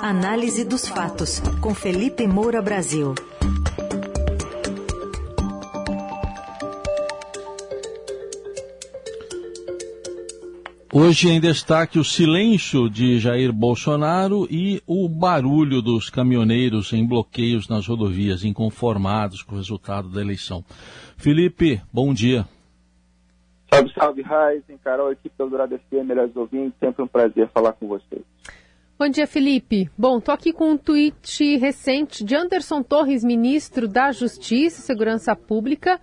Análise dos fatos, com Felipe Moura Brasil. Hoje em destaque o silêncio de Jair Bolsonaro e o barulho dos caminhoneiros em bloqueios nas rodovias, inconformados com o resultado da eleição. Felipe, bom dia. Salve, salve, Raizen, Carol, equipe do Eldorado FM, melhores ouvintes, sempre um prazer falar com vocês. Bom dia, Felipe. Bom, tô aqui com um tweet recente de Anderson Torres, ministro da Justiça e Segurança Pública,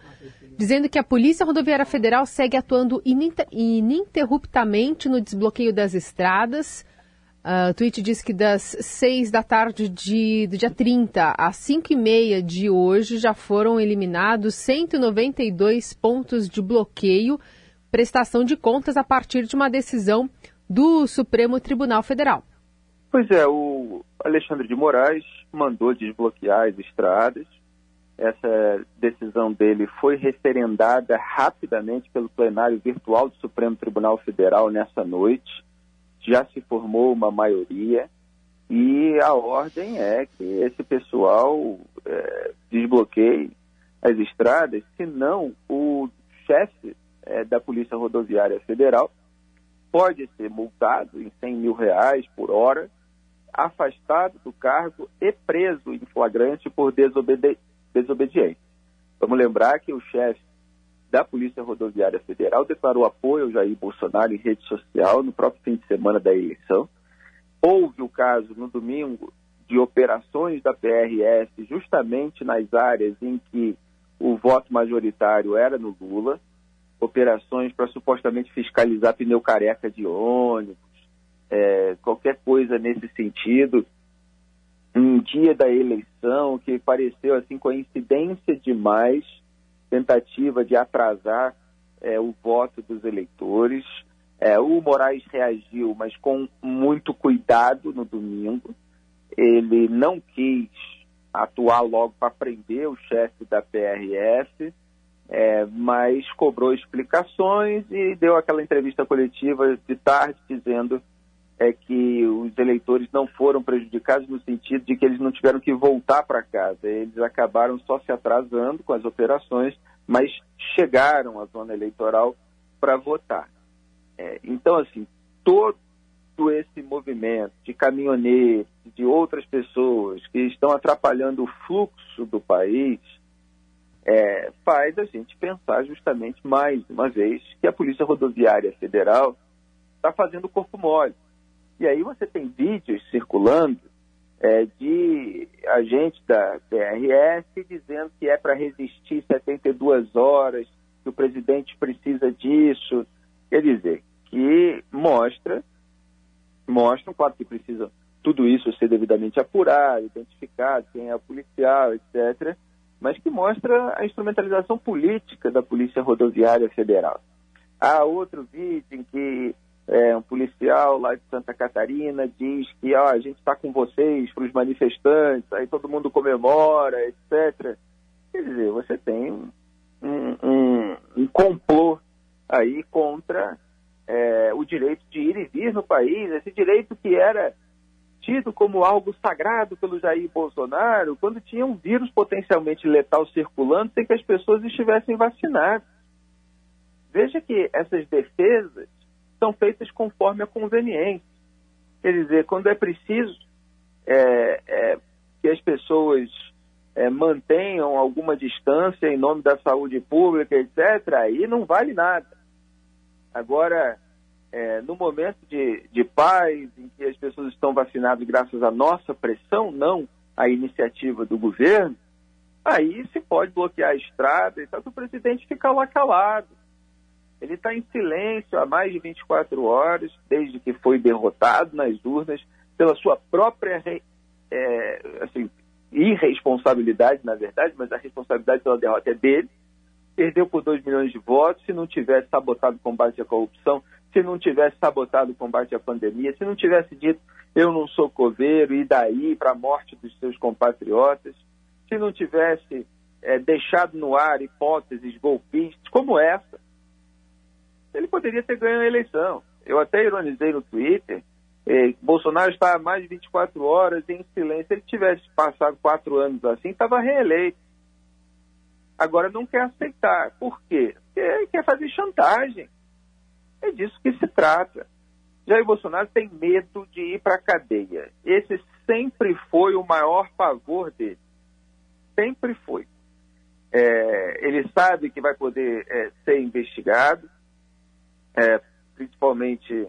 dizendo que a Polícia Rodoviária Federal segue atuando ininterruptamente no desbloqueio das estradas. Uh, o tweet diz que das 6 da tarde de, do dia 30 às 5 e meia de hoje já foram eliminados 192 pontos de bloqueio, prestação de contas a partir de uma decisão do Supremo Tribunal Federal. Pois é, o Alexandre de Moraes mandou desbloquear as estradas. Essa decisão dele foi referendada rapidamente pelo plenário virtual do Supremo Tribunal Federal nessa noite já se formou uma maioria e a ordem é que esse pessoal é, desbloqueie as estradas, senão o chefe é, da Polícia Rodoviária Federal pode ser multado em 100 mil reais por hora, afastado do cargo e preso em flagrante por desobedi desobediência. Vamos lembrar que o chefe da Polícia Rodoviária Federal declarou apoio ao Jair Bolsonaro em rede social no próprio fim de semana da eleição. Houve o caso no domingo de operações da PRS justamente nas áreas em que o voto majoritário era no Lula, operações para supostamente fiscalizar pneu careca de ônibus, é, qualquer coisa nesse sentido. Um dia da eleição que pareceu assim coincidência demais tentativa de atrasar é, o voto dos eleitores. É, o Moraes reagiu, mas com muito cuidado no domingo. Ele não quis atuar logo para prender o chefe da PRF, é, mas cobrou explicações e deu aquela entrevista coletiva de tarde dizendo é que os eleitores não foram prejudicados no sentido de que eles não tiveram que voltar para casa. Eles acabaram só se atrasando com as operações, mas chegaram à zona eleitoral para votar. É, então, assim, todo esse movimento de caminhoneiros, de outras pessoas que estão atrapalhando o fluxo do país, é, faz a gente pensar justamente mais uma vez que a Polícia Rodoviária Federal está fazendo corpo mole e aí você tem vídeos circulando é, de agentes da PRS dizendo que é para resistir 72 horas, que o presidente precisa disso. Quer dizer, que mostra, mostra, claro que precisa tudo isso ser devidamente apurado, identificado, quem é o policial, etc., mas que mostra a instrumentalização política da Polícia Rodoviária Federal. Há outro vídeo em que é, um policial lá de Santa Catarina diz que ó, a gente está com vocês para os manifestantes, aí todo mundo comemora, etc. Quer dizer, você tem um, um, um complô aí contra é, o direito de ir e vir no país, esse direito que era tido como algo sagrado pelo Jair Bolsonaro, quando tinha um vírus potencialmente letal circulando sem que as pessoas estivessem vacinadas. Veja que essas defesas são feitas conforme a conveniência. Quer dizer, quando é preciso é, é, que as pessoas é, mantenham alguma distância em nome da saúde pública, etc., aí não vale nada. Agora, é, no momento de, de paz, em que as pessoas estão vacinadas graças à nossa pressão, não à iniciativa do governo, aí se pode bloquear a estrada e tal, que o presidente fica lá calado ele está em silêncio há mais de 24 horas, desde que foi derrotado nas urnas pela sua própria é, assim, irresponsabilidade, na verdade, mas a responsabilidade pela derrota é dele. Perdeu por 2 milhões de votos. Se não tivesse sabotado o combate à corrupção, se não tivesse sabotado o combate à pandemia, se não tivesse dito eu não sou coveiro e daí para a morte dos seus compatriotas, se não tivesse é, deixado no ar hipóteses golpistas como essa, ele poderia ter ganho a eleição. Eu até ironizei no Twitter Eh, Bolsonaro está há mais de 24 horas em silêncio. Se ele tivesse passado quatro anos assim, estava reeleito. Agora não quer aceitar. Por quê? Porque quer fazer chantagem. É disso que se trata. Jair Bolsonaro tem medo de ir para a cadeia. Esse sempre foi o maior pavor dele. Sempre foi. É, ele sabe que vai poder é, ser investigado, é, principalmente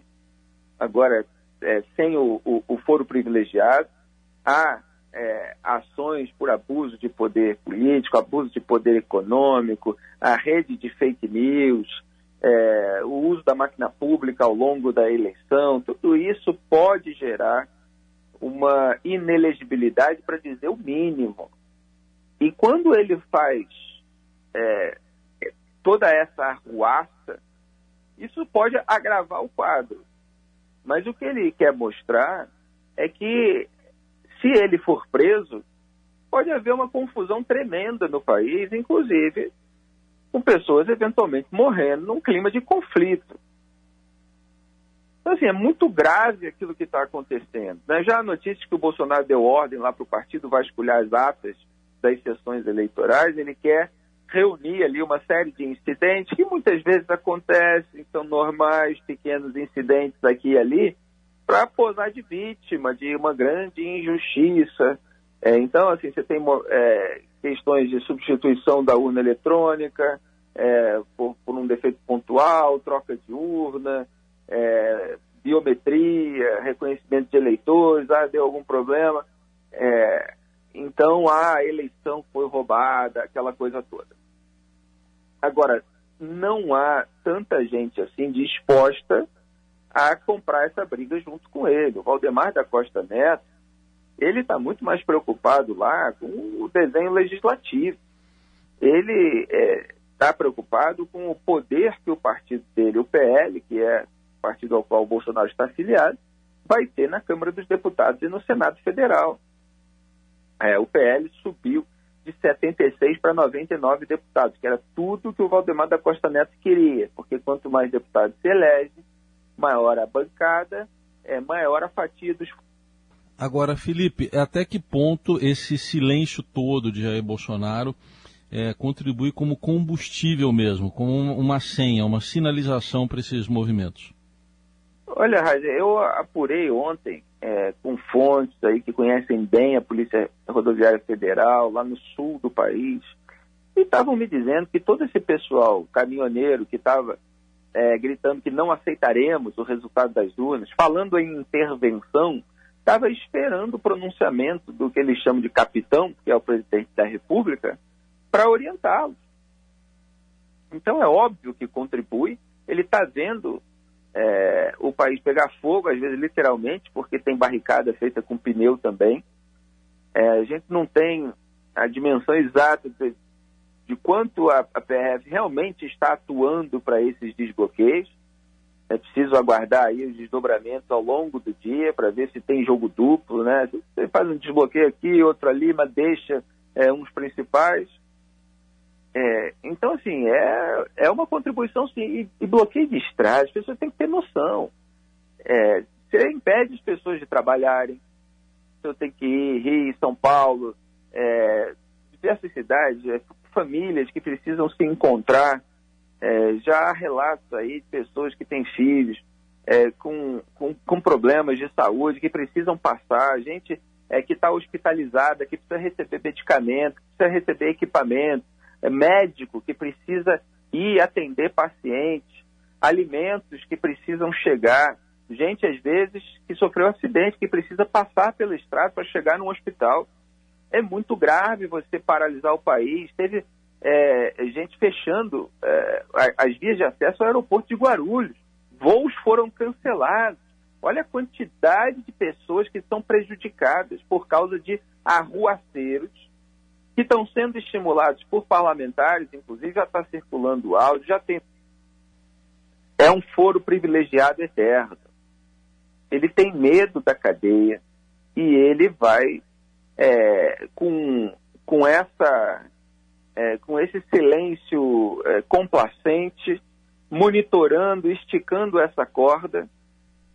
agora é, sem o, o, o, foro privilegiado. Há é, ações por abuso de poder político, abuso de poder econômico, a rede de fake news, é, o uso da máquina pública ao longo da eleição, tudo isso pode gerar uma inelegibilidade, para dizer o mínimo. E quando ele faz é, toda essa arruaça, isso pode agravar o quadro. Mas o que ele quer mostrar é que se ele for preso, pode haver uma confusão tremenda no país, inclusive com pessoas eventualmente morrendo num clima de conflito. Então, assim, é muito grave aquilo que está acontecendo. Né? Já a notícia que o Bolsonaro deu ordem lá para o partido vasculhar as atas das sessões eleitorais, ele quer reunir ali uma série de incidentes que muitas vezes acontecem, são normais, pequenos incidentes aqui e ali, para posar de vítima de uma grande injustiça. É, então, assim, você tem é, questões de substituição da urna eletrônica é, por, por, um defeito pontual, troca de urna, é, biometria, reconhecimento de eleitores, ah, deu algum problema. É, então, a eleição foi roubada, aquela coisa toda. Agora, não há tanta gente assim disposta a comprar essa briga junto com ele. O Valdemar da Costa Neto, ele está muito mais preocupado lá com o desenho legislativo. Ele está é, preocupado com o poder que o partido dele, o PL, que é o partido ao qual o Bolsonaro está afiliado, vai ter na Câmara dos Deputados e no Senado Federal. É, o PL subiu de 76 para 99 deputados, que era tudo que o Valdemar da Costa Neto queria, porque quanto mais deputados se elege, maior a bancada, é maior a fatia dos. Agora, Felipe, até que ponto esse silêncio todo de Jair Bolsonaro é, contribui como combustível mesmo, como uma senha, uma sinalização para esses movimentos? Olha, Raja, eu apurei ontem é, com fontes aí que conhecem bem a Polícia Rodoviária Federal, lá no sul do país, e estavam me dizendo que todo esse pessoal caminhoneiro que estava é, gritando que não aceitaremos o resultado das urnas, falando em intervenção, estava esperando o pronunciamento do que eles chamam de capitão, que é o presidente da República, para orientá-los. Então é óbvio que contribui, ele está vendo é, o país pegar fogo, às vezes literalmente, porque tem barricada feita com pneu também. É, a gente não tem a dimensão exata de, de quanto a, a, PRF realmente está atuando para esses desbloqueios. É preciso aguardar aí os desdobramentos ao longo do dia para ver se tem jogo duplo, né? Você faz um desbloqueio aqui, outro ali, mas deixa é, uns principais. É, então, assim, é, é uma contribuição, sim, e, e bloqueio de estrada, as pessoas têm que ter noção. É, você impede as pessoas de trabalharem, você tem que ir, Rio, São Paulo, é, diversas cidades, é, famílias que precisam se encontrar. É, já há relatos aí de pessoas que têm filhos é, com, com, com, problemas de saúde, que precisam passar, gente é, que está hospitalizada, que precisa receber medicamento, que precisa receber equipamento, médico que precisa ir atender pacientes, alimentos que precisam chegar, gente às vezes que sofreu acidente, que precisa passar pela estrada para chegar no hospital. É muito grave você paralisar o país. Teve é, gente fechando é, as vias de acesso ao aeroporto de Guarulhos. Voos foram cancelados. Olha a quantidade de pessoas que são prejudicadas por causa de arruaceiros que estão sendo estimulados por parlamentares, inclusive já está circulando o áudio, já tem. É um foro privilegiado eterno. Ele tem medo da cadeia e ele vai é, com, com, essa, é, com esse silêncio é, complacente, monitorando, esticando essa corda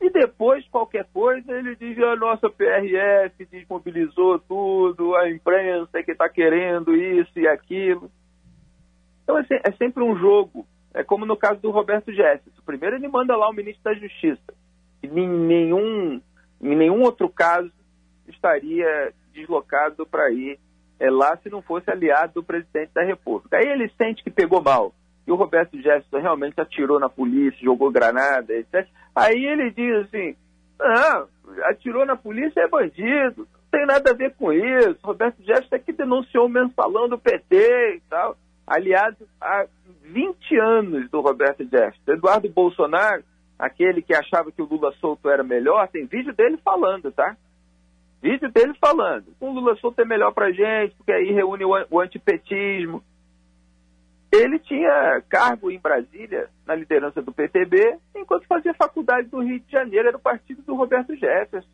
E depois, qualquer coisa, ele diz: a nossa PRF desmobilizou tudo, a imprensa que está querendo isso e aquilo. Então é, é, sempre um jogo. É como no caso do Roberto Jefferson. Primeiro ele manda lá o ministro da Justiça. E em nenhum, em nenhum outro caso estaria deslocado para ir é, lá se não fosse aliado do presidente da República. Aí ele sente que pegou mal. E o Roberto Jefferson realmente atirou na polícia, jogou granada, etc. Aí ele diz assim: não, atirou na polícia é bandido, não tem nada a ver com isso. Roberto Jefferson é que denunciou o mensalão do PT e tal. Aliado há 20 anos do Roberto Jefferson. Eduardo Bolsonaro, aquele que achava que o Lula solto era melhor, tem vídeo dele falando, tá? Vídeo dele falando. O Lula solto é melhor pra gente, porque aí reúne o antipetismo. Ele tinha cargo em Brasília, na liderança do PTB, enquanto fazia faculdade do Rio de Janeiro, era o partido do Roberto Jefferson.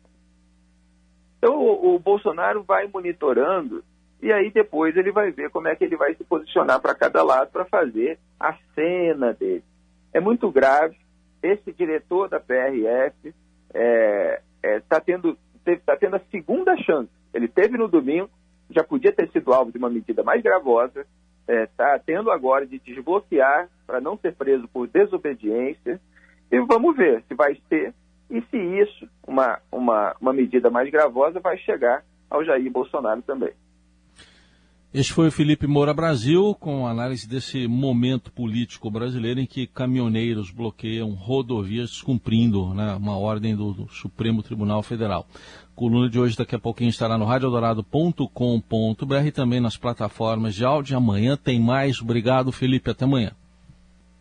Então o, o Bolsonaro vai monitorando e aí depois ele vai ver como é que ele vai se posicionar para cada lado para fazer a cena dele. É muito grave. Esse diretor da PRF está é, é, tá tendo, tá tendo a segunda chance. Ele teve no domingo, já podia ter sido alvo de uma medida mais gravosa, está é, tendo agora de desbloquear para não ser preso por desobediência. E vamos ver se vai ser e se isso, uma, uma, uma medida mais gravosa, vai chegar ao Jair Bolsonaro também. Este foi o Felipe Moura Brasil com análise desse momento político brasileiro em que caminhoneiros bloqueiam rodovias descumprindo né, uma ordem do, do, Supremo Tribunal Federal. Coluna de hoje daqui a pouquinho estará no radiodorado.com.br e também nas plataformas de áudio. Amanhã tem mais. Obrigado, Felipe. Até amanhã.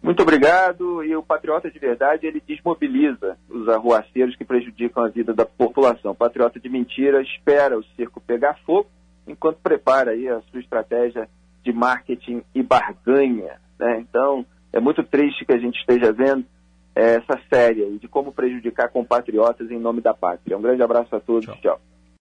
Muito obrigado. E o Patriota de Verdade, ele desmobiliza os arruaceiros que prejudicam a vida da população. O Patriota de Mentira espera o circo pegar fogo enquanto prepara aí a sua estratégia de marketing e barganha. Né? Então, é muito triste que a gente esteja vendo é, essa série de como prejudicar compatriotas em nome da pátria. Um grande abraço a todos. Tchau. Tchau.